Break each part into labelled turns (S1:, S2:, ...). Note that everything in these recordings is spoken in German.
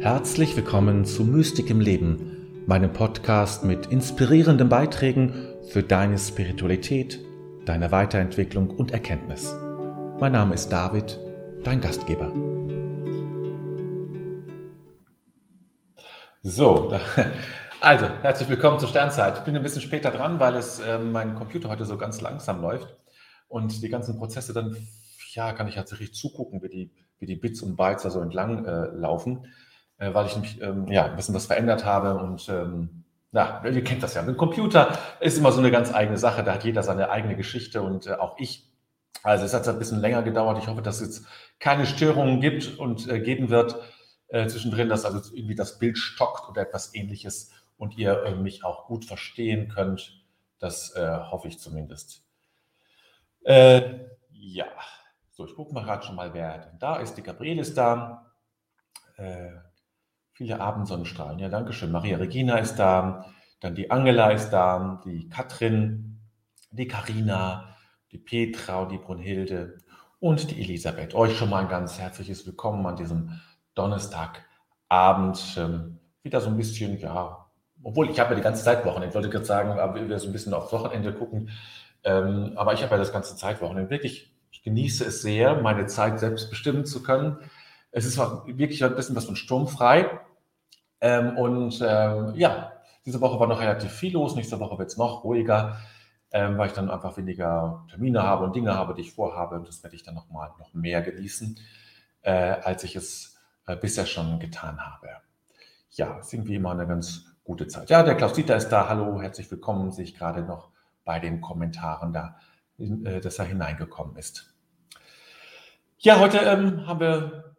S1: Herzlich willkommen zu Mystik im Leben, meinem Podcast mit inspirierenden Beiträgen für deine Spiritualität, deine Weiterentwicklung und Erkenntnis. Mein Name ist David, dein Gastgeber. So, also herzlich willkommen zur Sternzeit. Ich bin ein bisschen später dran, weil es äh, mein Computer heute so ganz langsam läuft und die ganzen Prozesse dann, ja, kann ich tatsächlich zugucken, wie die, wie die Bits und Bytes da so entlang äh, laufen äh, weil ich mich ähm, ja, ein bisschen was verändert habe und ähm, na, ihr kennt das ja. Mit dem Computer ist immer so eine ganz eigene Sache. Da hat jeder seine eigene Geschichte und äh, auch ich. Also es hat ein bisschen länger gedauert. Ich hoffe, dass es jetzt keine Störungen gibt und äh, geben wird äh, zwischendrin, dass also irgendwie das Bild stockt oder etwas ähnliches und ihr äh, mich auch gut verstehen könnt. Das äh, hoffe ich zumindest. Äh, ja, so, ich gucke mal gerade schon mal, wer denn da ist. Die Gabriele ist da. Viele Abendsonnenstrahlen. Ja, danke schön. Maria Regina ist da, dann die Angela ist da, die Katrin, die Karina, die Petra und die Brunhilde und die Elisabeth. Euch schon mal ein ganz herzliches Willkommen an diesem Donnerstagabend. Ähm, wieder so ein bisschen, ja, obwohl ich habe ja die ganze Zeit Wochenende. Ich wollte gerade sagen, aber wir so ein bisschen aufs Wochenende gucken. Ähm, aber ich habe ja das ganze Zeitwochenende. Wirklich, ich genieße es sehr, meine Zeit selbst bestimmen zu können. Es ist wirklich ein bisschen was von sturmfrei. Ähm, und ähm, ja, diese Woche war noch relativ viel los. Nächste Woche wird es noch ruhiger, ähm, weil ich dann einfach weniger Termine habe und Dinge habe, die ich vorhabe. Und das werde ich dann noch mal noch mehr genießen, äh, als ich es äh, bisher schon getan habe. Ja, ist irgendwie immer eine ganz gute Zeit. Ja, der Klaus Dieter ist da. Hallo, herzlich willkommen. Sehe ich gerade noch bei den Kommentaren da, äh, dass er hineingekommen ist. Ja, heute ähm, haben wir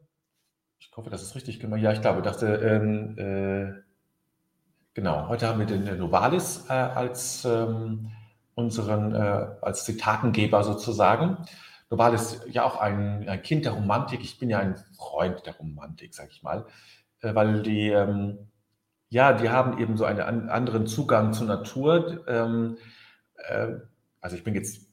S1: ich hoffe, das ist richtig gemacht. Ja, ich glaube, dachte, ähm, äh, genau, heute haben wir den Novalis äh, als ähm, unseren, äh, als Zitatengeber sozusagen. Novalis ja auch ein, ein, Kind der Romantik. Ich bin ja ein Freund der Romantik, sag ich mal, äh, weil die, ähm, ja, die haben eben so einen an, anderen Zugang zur Natur. Ähm, äh, also ich bin jetzt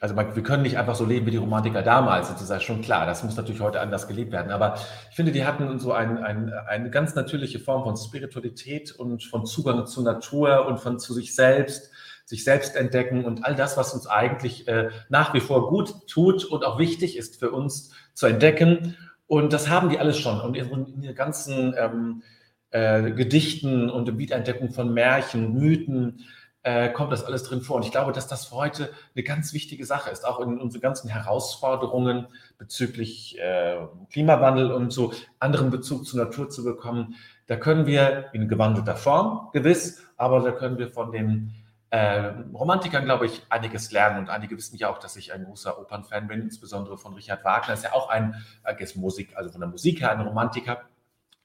S1: also man, wir können nicht einfach so leben wie die Romantiker damals, das ist schon klar, das muss natürlich heute anders gelebt werden. Aber ich finde, die hatten so ein, ein, eine ganz natürliche Form von Spiritualität und von Zugang zur Natur und von zu sich selbst, sich selbst entdecken und all das, was uns eigentlich äh, nach wie vor gut tut und auch wichtig ist für uns zu entdecken. Und das haben die alles schon. Und in, den ganzen ähm, äh, Gedichten und in Wiederentdeckung von Märchen, Mythen, äh, kommt das alles drin vor. Und ich glaube, dass das für heute eine ganz wichtige Sache ist, auch in unseren ganzen Herausforderungen bezüglich äh, Klimawandel und so anderen Bezug zur Natur zu bekommen. Da können wir in gewandelter Form, gewiss, aber da können wir von den äh, Romantikern, glaube ich, einiges lernen. Und einige wissen ja auch, dass ich ein großer Opernfan bin, insbesondere von Richard Wagner. Ist ja auch ein, äh, Musik, also von der Musik her ein Romantiker,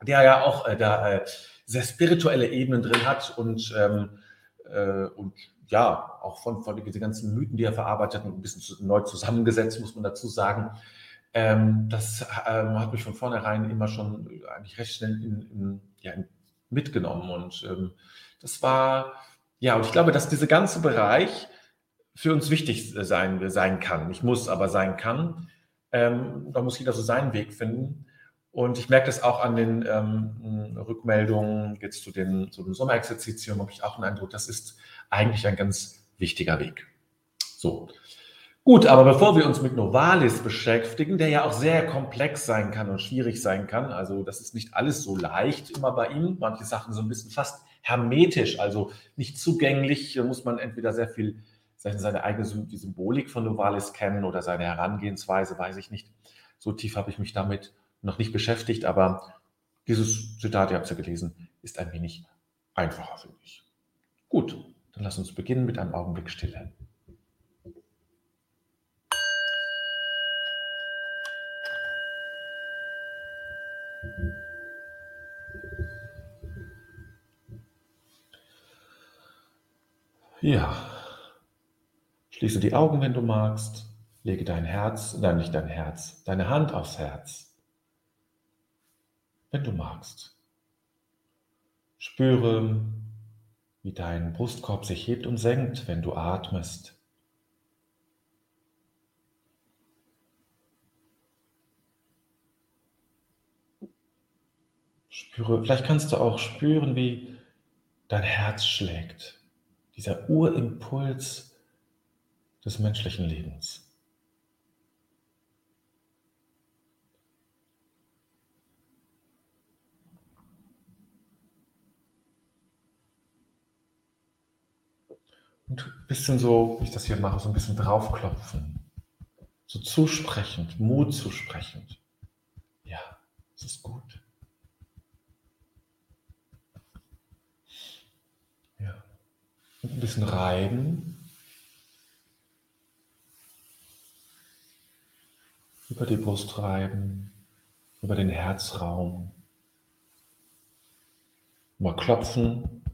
S1: der ja auch äh, da äh, sehr spirituelle Ebenen drin hat und ähm, äh, und ja, auch von, von den ganzen Mythen, die er verarbeitet hat, ein bisschen neu zusammengesetzt, muss man dazu sagen. Ähm, das ähm, hat mich von vornherein immer schon eigentlich recht schnell in, in, ja, mitgenommen. Und ähm, das war, ja, und ich glaube, dass dieser ganze Bereich für uns wichtig sein, sein kann. Nicht muss, aber sein kann. Ähm, da muss jeder so seinen Weg finden. Und ich merke das auch an den ähm, Rückmeldungen jetzt zu, den, zu dem Sommerexerzitium, habe ich auch einen Eindruck, das ist eigentlich ein ganz wichtiger Weg. So. Gut, aber bevor wir uns mit Novalis beschäftigen, der ja auch sehr komplex sein kann und schwierig sein kann, also das ist nicht alles so leicht immer bei ihm, manche Sachen so ein bisschen fast hermetisch, also nicht zugänglich, da muss man entweder sehr viel seine eigene die Symbolik von Novalis kennen oder seine Herangehensweise, weiß ich nicht. So tief habe ich mich damit noch nicht beschäftigt, aber dieses Zitat, ihr habt es ja gelesen, ist ein wenig einfacher, finde ich. Gut, dann lass uns beginnen mit einem Augenblick Stille. Ja, schließe die Augen, wenn du magst. Lege dein Herz, nein, nicht dein Herz, deine Hand aufs Herz wenn du magst. Spüre, wie dein Brustkorb sich hebt und senkt, wenn du atmest. Spüre, vielleicht kannst du auch spüren, wie dein Herz schlägt. Dieser Urimpuls des menschlichen Lebens. Und ein bisschen so, wie ich das hier mache, so ein bisschen draufklopfen. So zusprechend, Mut zusprechend. Ja, es ist gut. Ja. Und ein bisschen reiben. Über die Brust reiben, über den Herzraum. Mal klopfen.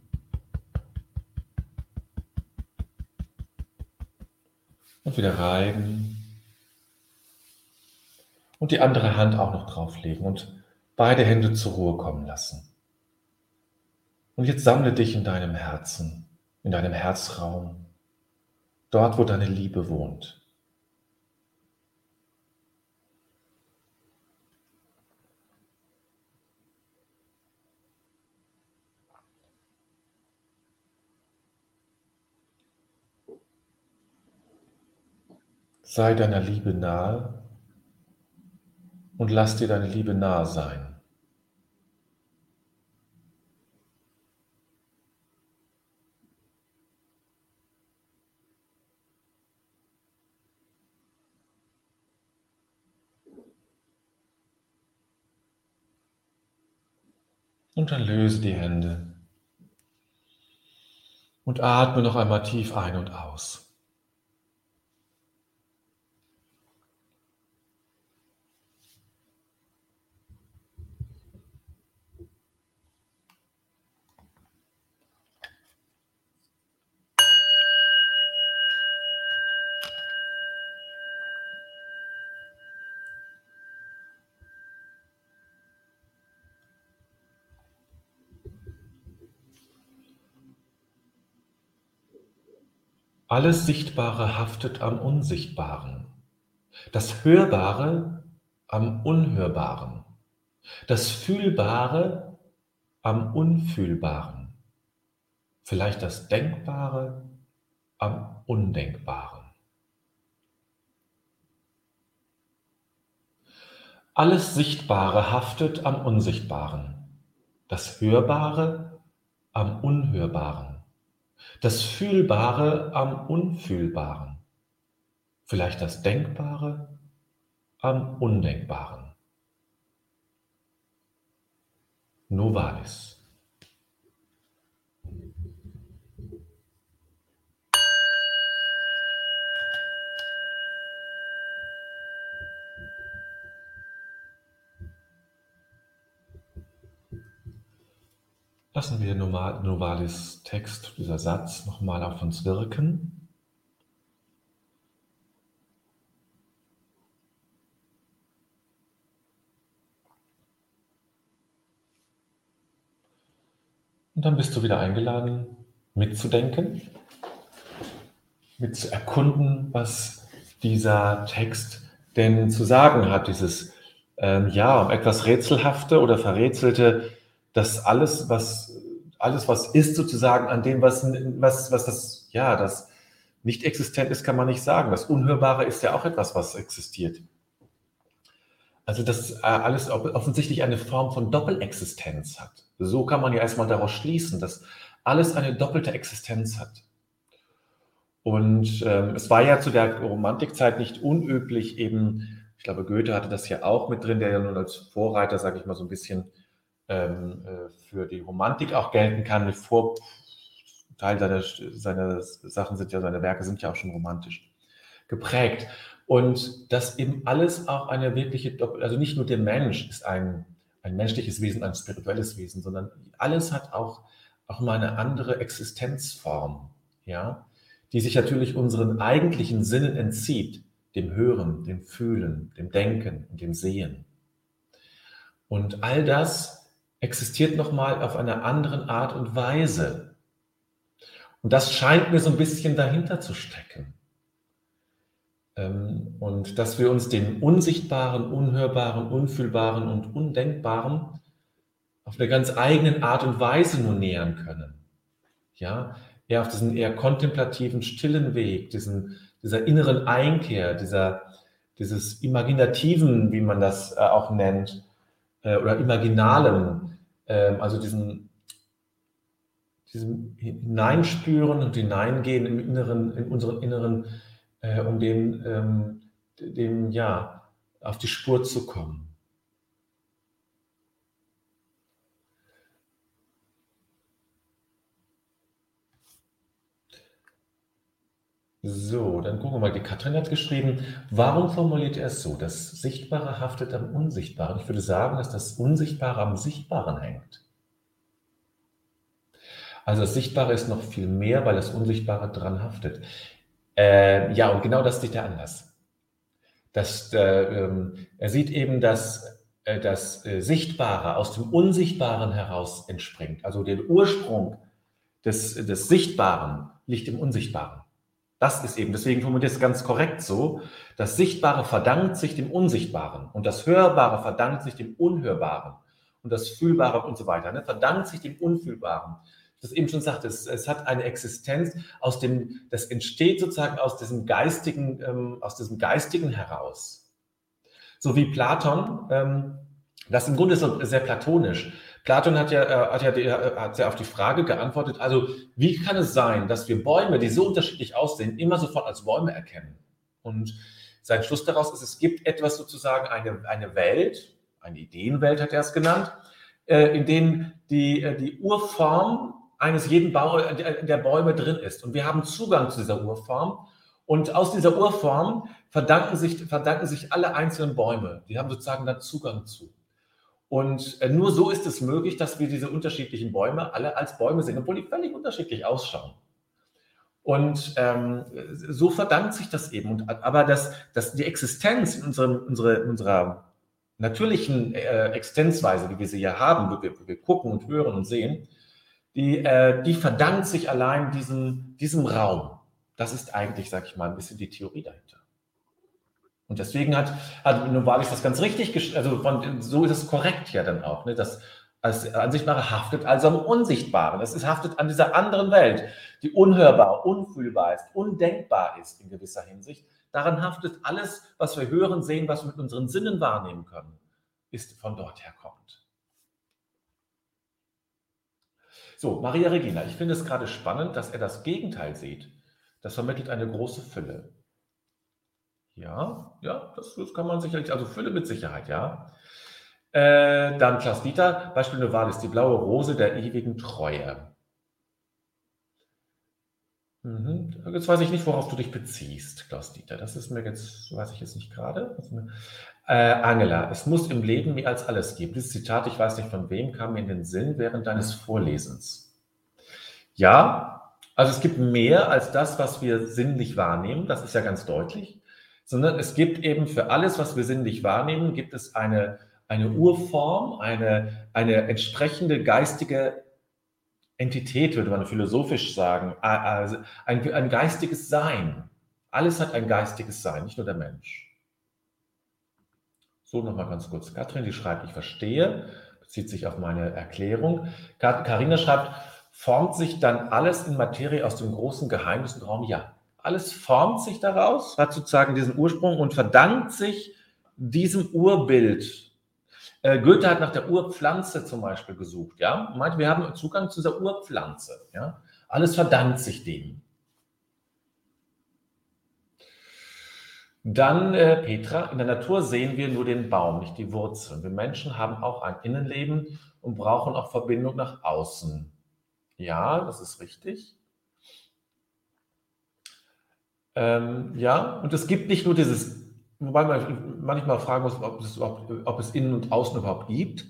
S1: Und wieder reiben. Und die andere Hand auch noch drauflegen und beide Hände zur Ruhe kommen lassen. Und jetzt sammle dich in deinem Herzen, in deinem Herzraum, dort, wo deine Liebe wohnt. Sei deiner Liebe nahe und lass dir deine Liebe nahe sein. Und dann löse die Hände und atme noch einmal tief ein und aus. Alles Sichtbare haftet am Unsichtbaren, das Hörbare am Unhörbaren, das Fühlbare am Unfühlbaren, vielleicht das Denkbare am Undenkbaren. Alles Sichtbare haftet am Unsichtbaren, das Hörbare am Unhörbaren das Fühlbare am Unfühlbaren, vielleicht das Denkbare am Undenkbaren. Novalis. Lassen wir Novalis Text, dieser Satz, nochmal auf uns wirken. Und dann bist du wieder eingeladen, mitzudenken, mit zu erkunden, was dieser Text denn zu sagen hat, dieses ähm, ja, um etwas Rätselhafte oder Verrätselte dass alles, was, alles, was ist sozusagen an dem, was, was, was das, ja, das nicht existent ist, kann man nicht sagen. Das Unhörbare ist ja auch etwas, was existiert. Also das äh, alles offensichtlich eine Form von Doppelexistenz hat. So kann man ja erstmal daraus schließen, dass alles eine doppelte Existenz hat. Und ähm, es war ja zu der Romantikzeit nicht unüblich, eben, ich glaube, Goethe hatte das ja auch mit drin, der ja nun als Vorreiter, sage ich mal, so ein bisschen ähm, äh, für die Romantik auch gelten kann. Mit Vor Teil seiner, seiner Sachen sind ja, seine Werke sind ja auch schon romantisch geprägt. Und dass eben alles auch eine wirkliche, also nicht nur der Mensch ist ein, ein menschliches Wesen, ein spirituelles Wesen, sondern alles hat auch, auch mal eine andere Existenzform, ja, die sich natürlich unseren eigentlichen Sinnen entzieht, dem Hören, dem Fühlen, dem Denken und dem Sehen. Und all das existiert nochmal auf einer anderen Art und Weise. Und das scheint mir so ein bisschen dahinter zu stecken. Ähm, und dass wir uns den Unsichtbaren, Unhörbaren, Unfühlbaren und Undenkbaren auf eine ganz eigene Art und Weise nur nähern können. Ja, eher auf diesen eher kontemplativen, stillen Weg, diesen, dieser inneren Einkehr, dieser, dieses Imaginativen, wie man das äh, auch nennt, äh, oder Imaginalen, äh, also diesen, diesem Hineinspüren und Hineingehen im Inneren, in unseren Inneren, äh, um dem, ähm, dem, ja, auf die Spur zu kommen. So, dann gucken wir mal. Die Katrin hat geschrieben, warum formuliert er es so? Das Sichtbare haftet am Unsichtbaren. Ich würde sagen, dass das Unsichtbare am Sichtbaren hängt. Also das Sichtbare ist noch viel mehr, weil das Unsichtbare dran haftet. Äh, ja, und genau das sieht er anders. Das, äh, ähm, er sieht eben, dass äh, das äh, Sichtbare aus dem Unsichtbaren heraus entspringt. Also der Ursprung des, des Sichtbaren liegt im Unsichtbaren. Das ist eben, deswegen formuliert es ganz korrekt so, das Sichtbare verdankt sich dem Unsichtbaren und das Hörbare verdankt sich dem Unhörbaren und das Fühlbare und so weiter, ne, verdankt sich dem Unfühlbaren. Das eben schon sagte, es, es, hat eine Existenz aus dem, das entsteht sozusagen aus diesem geistigen, ähm, aus diesem geistigen heraus. So wie Platon, ähm, das im Grunde so sehr platonisch. Platon hat ja, äh, hat, ja, äh, hat ja auf die Frage geantwortet, also wie kann es sein, dass wir Bäume, die so unterschiedlich aussehen, immer sofort als Bäume erkennen? Und sein Schluss daraus ist, es gibt etwas sozusagen, eine, eine Welt, eine Ideenwelt hat er es genannt, äh, in denen die, die Urform eines jeden Bau, der Bäume drin ist. Und wir haben Zugang zu dieser Urform. Und aus dieser Urform verdanken sich, verdanken sich alle einzelnen Bäume. Die haben sozusagen dann Zugang zu. Und äh, nur so ist es möglich, dass wir diese unterschiedlichen Bäume alle als Bäume sehen, obwohl die völlig unterschiedlich ausschauen. Und ähm, so verdankt sich das eben. Und, aber das, das, die Existenz in unserem, unsere, unserer natürlichen äh, Existenzweise, wie wir sie ja haben, wo wir, wo wir gucken und hören und sehen, die, äh, die verdankt sich allein diesem, diesem Raum. Das ist eigentlich, sag ich mal, ein bisschen die Theorie dahinter. Und deswegen hat, hat Novalis das ganz richtig, also von, so ist es korrekt ja dann auch, ne, dass als Ansichtbare haftet also am Unsichtbaren. Es ist haftet an dieser anderen Welt, die unhörbar, unfühlbar ist, undenkbar ist in gewisser Hinsicht. Daran haftet alles, was wir hören, sehen, was wir mit unseren Sinnen wahrnehmen können, ist von dort herkommt. So, Maria Regina, ich finde es gerade spannend, dass er das Gegenteil sieht. Das vermittelt eine große Fülle. Ja, ja, das, das kann man sicherlich, also Fülle mit Sicherheit, ja. Äh, dann Klaus Dieter, Beispiel Novalis, die blaue Rose der ewigen Treue. Mhm. Jetzt weiß ich nicht, worauf du dich beziehst, Klaus Dieter. Das ist mir jetzt, weiß ich jetzt nicht gerade. Äh, Angela, es muss im Leben mehr als alles geben. Dieses Zitat, ich weiß nicht von wem, kam mir in den Sinn während deines Vorlesens. Ja, also es gibt mehr als das, was wir sinnlich wahrnehmen. Das ist ja ganz deutlich sondern es gibt eben für alles, was wir sinnlich wahrnehmen, gibt es eine, eine Urform, eine, eine entsprechende geistige Entität, würde man philosophisch sagen, also ein, ein geistiges Sein. Alles hat ein geistiges Sein, nicht nur der Mensch. So nochmal ganz kurz. Katrin, die schreibt, ich verstehe, bezieht sich auf meine Erklärung. Karina schreibt, formt sich dann alles in Materie aus dem großen Geheimnis und Raum? Ja. Alles formt sich daraus, hat sozusagen diesen Ursprung und verdankt sich diesem Urbild. Äh, Goethe hat nach der Urpflanze zum Beispiel gesucht, ja, meinte, wir haben Zugang zu dieser Urpflanze, ja. Alles verdankt sich dem. Dann äh, Petra, in der Natur sehen wir nur den Baum, nicht die Wurzeln. Wir Menschen haben auch ein Innenleben und brauchen auch Verbindung nach außen. Ja, das ist richtig. Ähm, ja, und es gibt nicht nur dieses, wobei man manchmal fragen muss, ob es, ob es innen und außen überhaupt gibt.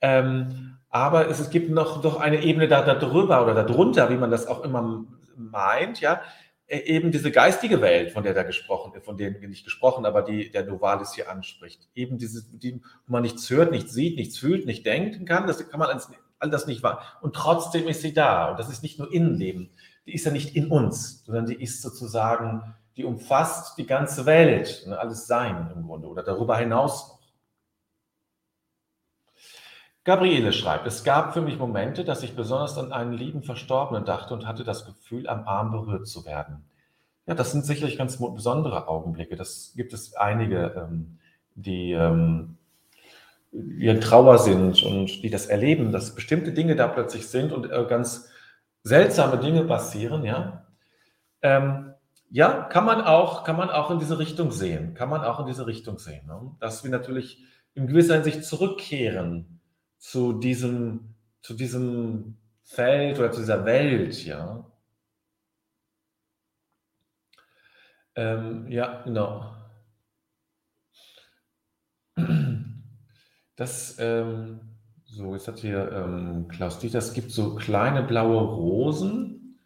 S1: Ähm, aber es, es, gibt noch, noch eine Ebene da, darüber oder darunter, wie man das auch immer meint, ja, e, eben diese geistige Welt, von der da gesprochen, von der nicht gesprochen, aber die der Novalis hier anspricht. Eben diese, die, wo man nichts hört, nichts sieht, nichts fühlt, nicht denken kann, das kann man alles, all das nicht wahr. Und trotzdem ist sie da. Und das ist nicht nur Innenleben die ist ja nicht in uns, sondern die ist sozusagen, die umfasst die ganze Welt, und alles Sein im Grunde oder darüber hinaus noch. Gabriele schreibt, es gab für mich Momente, dass ich besonders an einen lieben Verstorbenen dachte und hatte das Gefühl, am Arm berührt zu werden. Ja, das sind sicherlich ganz besondere Augenblicke. Das gibt es einige, ähm, die ähm, in Trauer sind und die das erleben, dass bestimmte Dinge da plötzlich sind und äh, ganz seltsame Dinge passieren, ja. Ähm, ja, kann man auch, kann man auch in diese Richtung sehen, kann man auch in diese Richtung sehen, ne? dass wir natürlich in gewisser Hinsicht zurückkehren zu diesem, zu diesem Feld oder zu dieser Welt, ja. Ähm, ja, genau. Das, ähm, so, jetzt hat hier ähm, Klaus Dieter, es gibt so kleine blaue Rosen.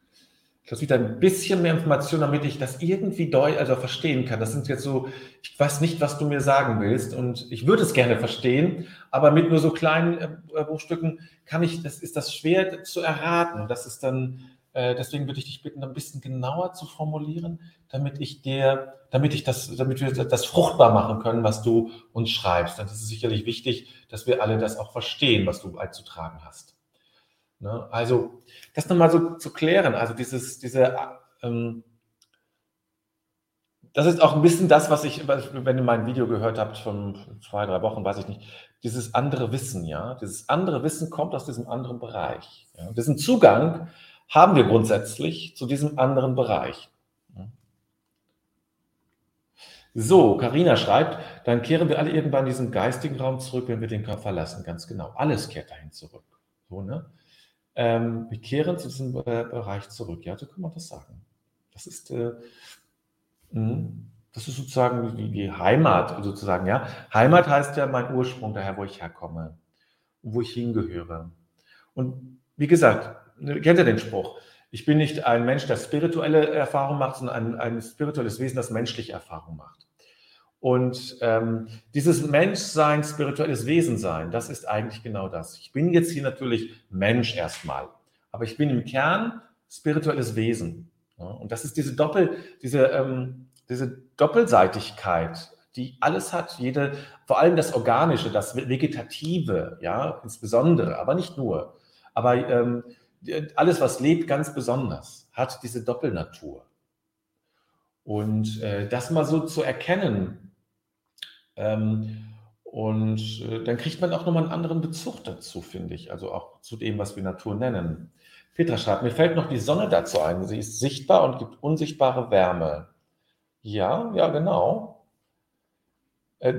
S1: Klaus Dieter, ein bisschen mehr Information, damit ich das irgendwie deut also verstehen kann. Das sind jetzt so, ich weiß nicht, was du mir sagen willst und ich würde es gerne verstehen, aber mit nur so kleinen äh, Bruchstücken kann ich, das ist das schwer zu erraten. Das ist dann, äh, deswegen würde ich dich bitten, ein bisschen genauer zu formulieren, damit ich dir, damit ich das, damit wir das fruchtbar machen können, was du uns schreibst. Dann ist es sicherlich wichtig, dass wir alle das auch verstehen, was du beizutragen hast. Ne? Also, das nochmal so zu klären, also dieses, diese, ähm, das ist auch ein bisschen das, was ich, wenn ihr mein Video gehört habt von zwei, drei Wochen, weiß ich nicht, dieses andere Wissen, ja, dieses andere Wissen kommt aus diesem anderen Bereich. Ja? Diesen Zugang haben wir grundsätzlich zu diesem anderen Bereich. So, Karina schreibt, dann kehren wir alle irgendwann in diesen geistigen Raum zurück, wenn wir den Körper verlassen. Ganz genau. Alles kehrt dahin zurück. So, ne? Ähm, wir kehren zu diesem Bereich zurück. Ja, so kann man das sagen. Das ist, äh, mh, das ist sozusagen die, die Heimat, sozusagen, ja. Heimat heißt ja mein Ursprung, daher, wo ich herkomme wo ich hingehöre. Und wie gesagt, kennt ihr den Spruch? Ich bin nicht ein Mensch, der spirituelle Erfahrung macht, sondern ein, ein spirituelles Wesen, das menschliche Erfahrung macht. Und ähm, dieses Menschsein, spirituelles Wesen sein, das ist eigentlich genau das. Ich bin jetzt hier natürlich Mensch erstmal, aber ich bin im Kern spirituelles Wesen. Ja? Und das ist diese Doppel, diese, ähm, diese Doppelseitigkeit, die alles hat, jede, vor allem das Organische, das Vegetative, ja, insbesondere, aber nicht nur. Aber ähm, alles, was lebt, ganz besonders, hat diese Doppelnatur. Und äh, das mal so zu erkennen, ähm, und äh, dann kriegt man auch nochmal einen anderen Bezug dazu, finde ich, also auch zu dem, was wir Natur nennen. Petra schreibt, mir fällt noch die Sonne dazu ein. Sie ist sichtbar und gibt unsichtbare Wärme. Ja, ja, genau. Äh,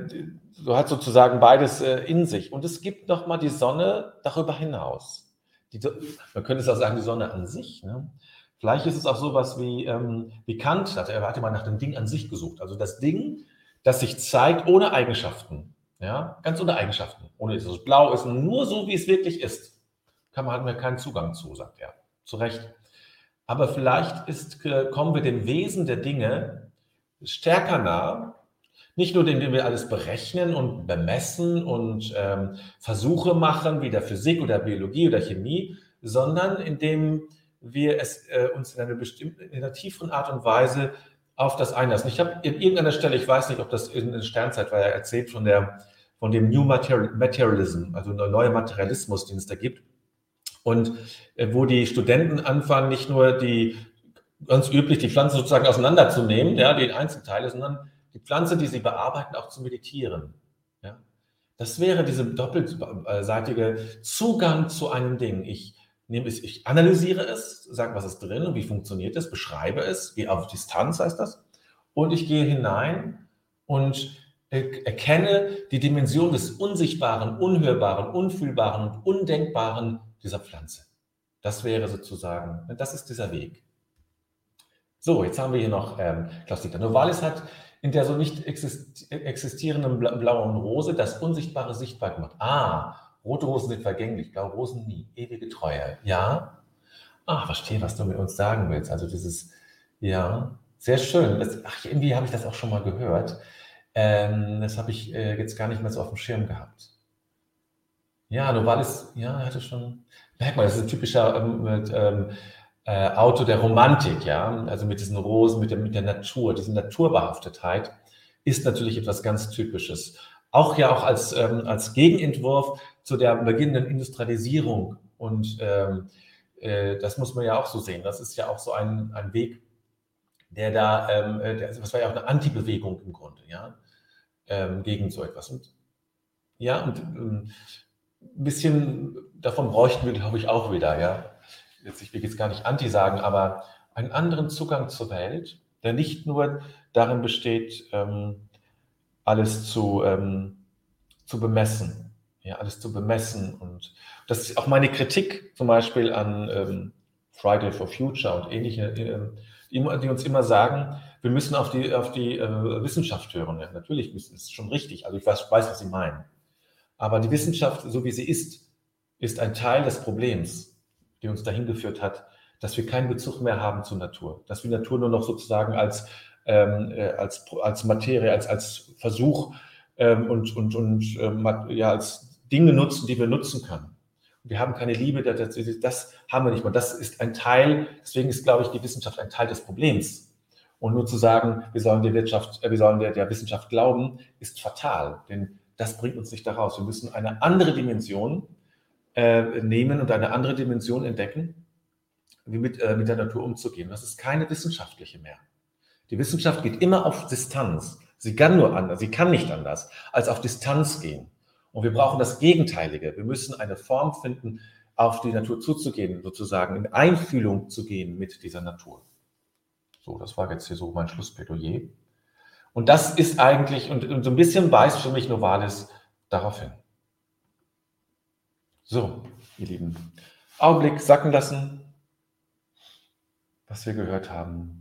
S1: so hat sozusagen beides äh, in sich. Und es gibt nochmal die Sonne darüber hinaus die, man könnte es auch sagen, die Sonne an sich. Ne? Vielleicht ist es auch sowas wie, ähm, wie Kant hat, er hatte mal nach dem Ding an sich gesucht. Also das Ding, das sich zeigt ohne Eigenschaften. Ja, ganz ohne Eigenschaften. Ohne dass es blau ist, nur so, wie es wirklich ist. Kann man, hat man keinen Zugang zu, sagt er. Zu Recht. Aber vielleicht ist, äh, kommen wir dem Wesen der Dinge stärker nah, nicht nur, indem wir alles berechnen und bemessen und ähm, Versuche machen, wie der Physik oder Biologie oder Chemie, sondern indem wir es äh, uns in einer bestimmten, in einer tieferen Art und Weise auf das einlassen. Ich habe in irgendeiner Stelle, ich weiß nicht, ob das in der Sternzeit war, ja erzählt von der von dem New Materialism, also der neue Materialismus, den es da gibt. Und äh, wo die Studenten anfangen, nicht nur die ganz üblich die Pflanze sozusagen auseinanderzunehmen, ja, die Einzelteile, sondern die Pflanze, die sie bearbeiten, auch zu meditieren. Ja? Das wäre dieser doppelseitige Zugang zu einem Ding. Ich nehme es, ich analysiere es, sage, was ist drin und wie funktioniert es, beschreibe es, gehe auf Distanz heißt das, und ich gehe hinein und erkenne die Dimension des Unsichtbaren, Unhörbaren, Unfühlbaren und Undenkbaren dieser Pflanze. Das wäre sozusagen, das ist dieser Weg. So, jetzt haben wir hier noch ähm, Klaus Dieter Novalis hat in der so nicht existierenden blauen Rose das Unsichtbare sichtbar gemacht. Ah, rote Rosen sind vergänglich, blaue Rosen nie, ewige Treue. Ja? Ah, verstehe, was du mit uns sagen willst. Also dieses, ja, sehr schön. Das, ach, irgendwie habe ich das auch schon mal gehört. Ähm, das habe ich äh, jetzt gar nicht mehr so auf dem Schirm gehabt. Ja, Novalis, ja, er hatte schon, merk mal, das ist ein typischer ähm, mit, ähm, äh, Auto der Romantik, ja, also mit diesen Rosen, mit der, mit der Natur, diese Naturbehaftetheit, ist natürlich etwas ganz Typisches. Auch ja auch als, ähm, als Gegenentwurf zu der beginnenden Industrialisierung. Und ähm, äh, das muss man ja auch so sehen. Das ist ja auch so ein, ein Weg, der da, ähm, äh, der, das war ja auch eine Antibewegung im Grunde, ja, ähm, gegen so etwas. Und ja, und ähm, ein bisschen davon bräuchten wir, glaube ich, auch wieder, ja. Jetzt, ich will jetzt gar nicht anti sagen, aber einen anderen Zugang zur Welt, der nicht nur darin besteht, ähm, alles zu, ähm, zu bemessen, ja, alles zu bemessen. Und das ist auch meine Kritik zum Beispiel an ähm, Friday for Future und ähnliche, äh, die, uns immer sagen, wir müssen auf die, auf die äh, Wissenschaft hören. Ja, natürlich ist es schon richtig. Also ich weiß, weiß, was Sie meinen. Aber die Wissenschaft, so wie sie ist, ist ein Teil des Problems, die uns dahin geführt hat, dass wir keinen Bezug mehr haben zur Natur, dass wir Natur nur noch sozusagen als, ähm, äh, als, als Materie, als, als Versuch ähm, und, und, und ähm, ja, als Dinge nutzen, die wir nutzen können. Wir haben keine Liebe, das, das haben wir nicht mehr. Das ist ein Teil, deswegen ist, glaube ich, die Wissenschaft ein Teil des Problems. Und nur zu sagen, wir sollen der Wirtschaft, äh, wir sollen der, der Wissenschaft glauben, ist fatal. Denn das bringt uns nicht daraus. Wir müssen eine andere Dimension äh, nehmen und eine andere Dimension entdecken, wie mit, äh, mit der Natur umzugehen. Das ist keine wissenschaftliche mehr. Die Wissenschaft geht immer auf Distanz. Sie kann nur anders, sie kann nicht anders, als auf Distanz gehen. Und wir brauchen das Gegenteilige. Wir müssen eine Form finden, auf die Natur zuzugehen, sozusagen in Einfühlung zu gehen mit dieser Natur. So, das war jetzt hier so mein Schlussplädoyer. Und das ist eigentlich, und, und so ein bisschen weist für mich Novalis darauf hin. So, ihr Lieben, Augenblick sacken lassen, was wir gehört haben.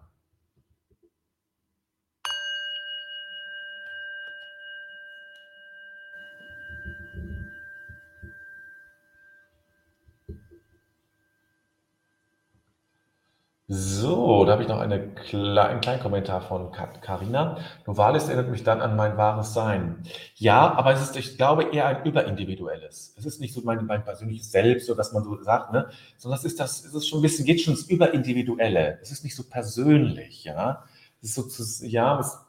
S1: So, da habe ich noch eine, einen kleinen Kommentar von Carina. Novalis erinnert mich dann an mein wahres Sein. Ja, aber es ist, ich glaube, eher ein überindividuelles. Es ist nicht so mein, mein persönliches Selbst, so dass man so sagt, ne? sondern es ist das, es ist schon ein bisschen, geht schon ins Überindividuelle. Es ist nicht so persönlich, ja. Es ist so, ja, es,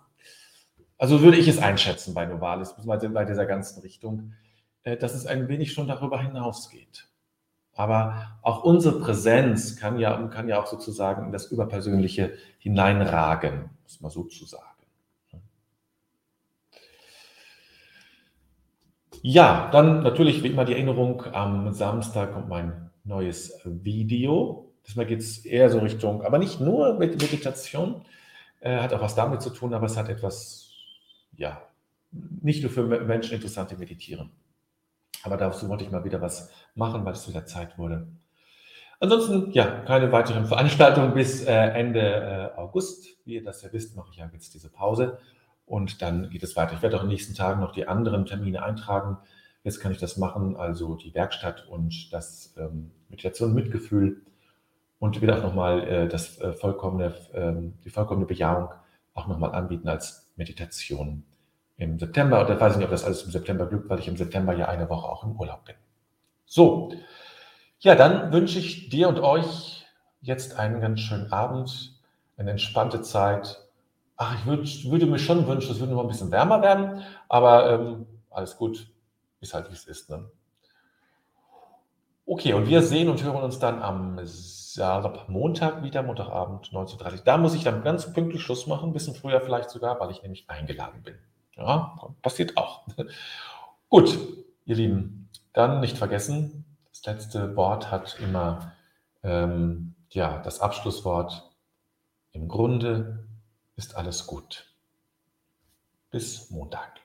S1: also würde ich es einschätzen bei Novalis, bei dieser ganzen Richtung, äh, dass es ein wenig schon darüber hinausgeht. Aber auch unsere Präsenz kann ja, kann ja auch sozusagen in das Überpersönliche hineinragen, muss man so zu sagen. Ja, dann natürlich wie immer die Erinnerung, am Samstag kommt mein neues Video. Diesmal geht es eher so Richtung, aber nicht nur mit Meditation, äh, hat auch was damit zu tun, aber es hat etwas, ja, nicht nur für Menschen interessant, die meditieren. Aber dazu wollte ich mal wieder was machen, weil es wieder Zeit wurde. Ansonsten, ja, keine weiteren Veranstaltungen bis äh, Ende äh, August. Wie ihr das ja wisst, mache ich ja jetzt diese Pause und dann geht es weiter. Ich werde auch in den nächsten Tagen noch die anderen Termine eintragen Jetzt kann ich das machen, also die Werkstatt und das ähm, Meditation Mitgefühl und will auch nochmal äh, äh, vollkommene, ähm, die vollkommene Bejahung auch nochmal anbieten als Meditation im September. Und da weiß ich nicht, ob das alles im September glückt, weil ich im September ja eine Woche auch im Urlaub bin. So, ja, dann wünsche ich dir und euch jetzt einen ganz schönen Abend, eine entspannte Zeit. Ach, ich würd, würde mir schon wünschen, es würde noch ein bisschen wärmer werden, aber ähm, alles gut, ist halt wie es ist. Ne? Okay, und wir sehen und hören uns dann am Montag wieder, Montagabend 19.30 Uhr. Da muss ich dann ganz pünktlich Schluss machen, ein bisschen früher vielleicht sogar, weil ich nämlich eingeladen bin. Ja, passiert auch. Gut, ihr Lieben, dann nicht vergessen, das letzte Wort hat immer ähm, ja, das Abschlusswort. Im Grunde ist alles gut. Bis Montag.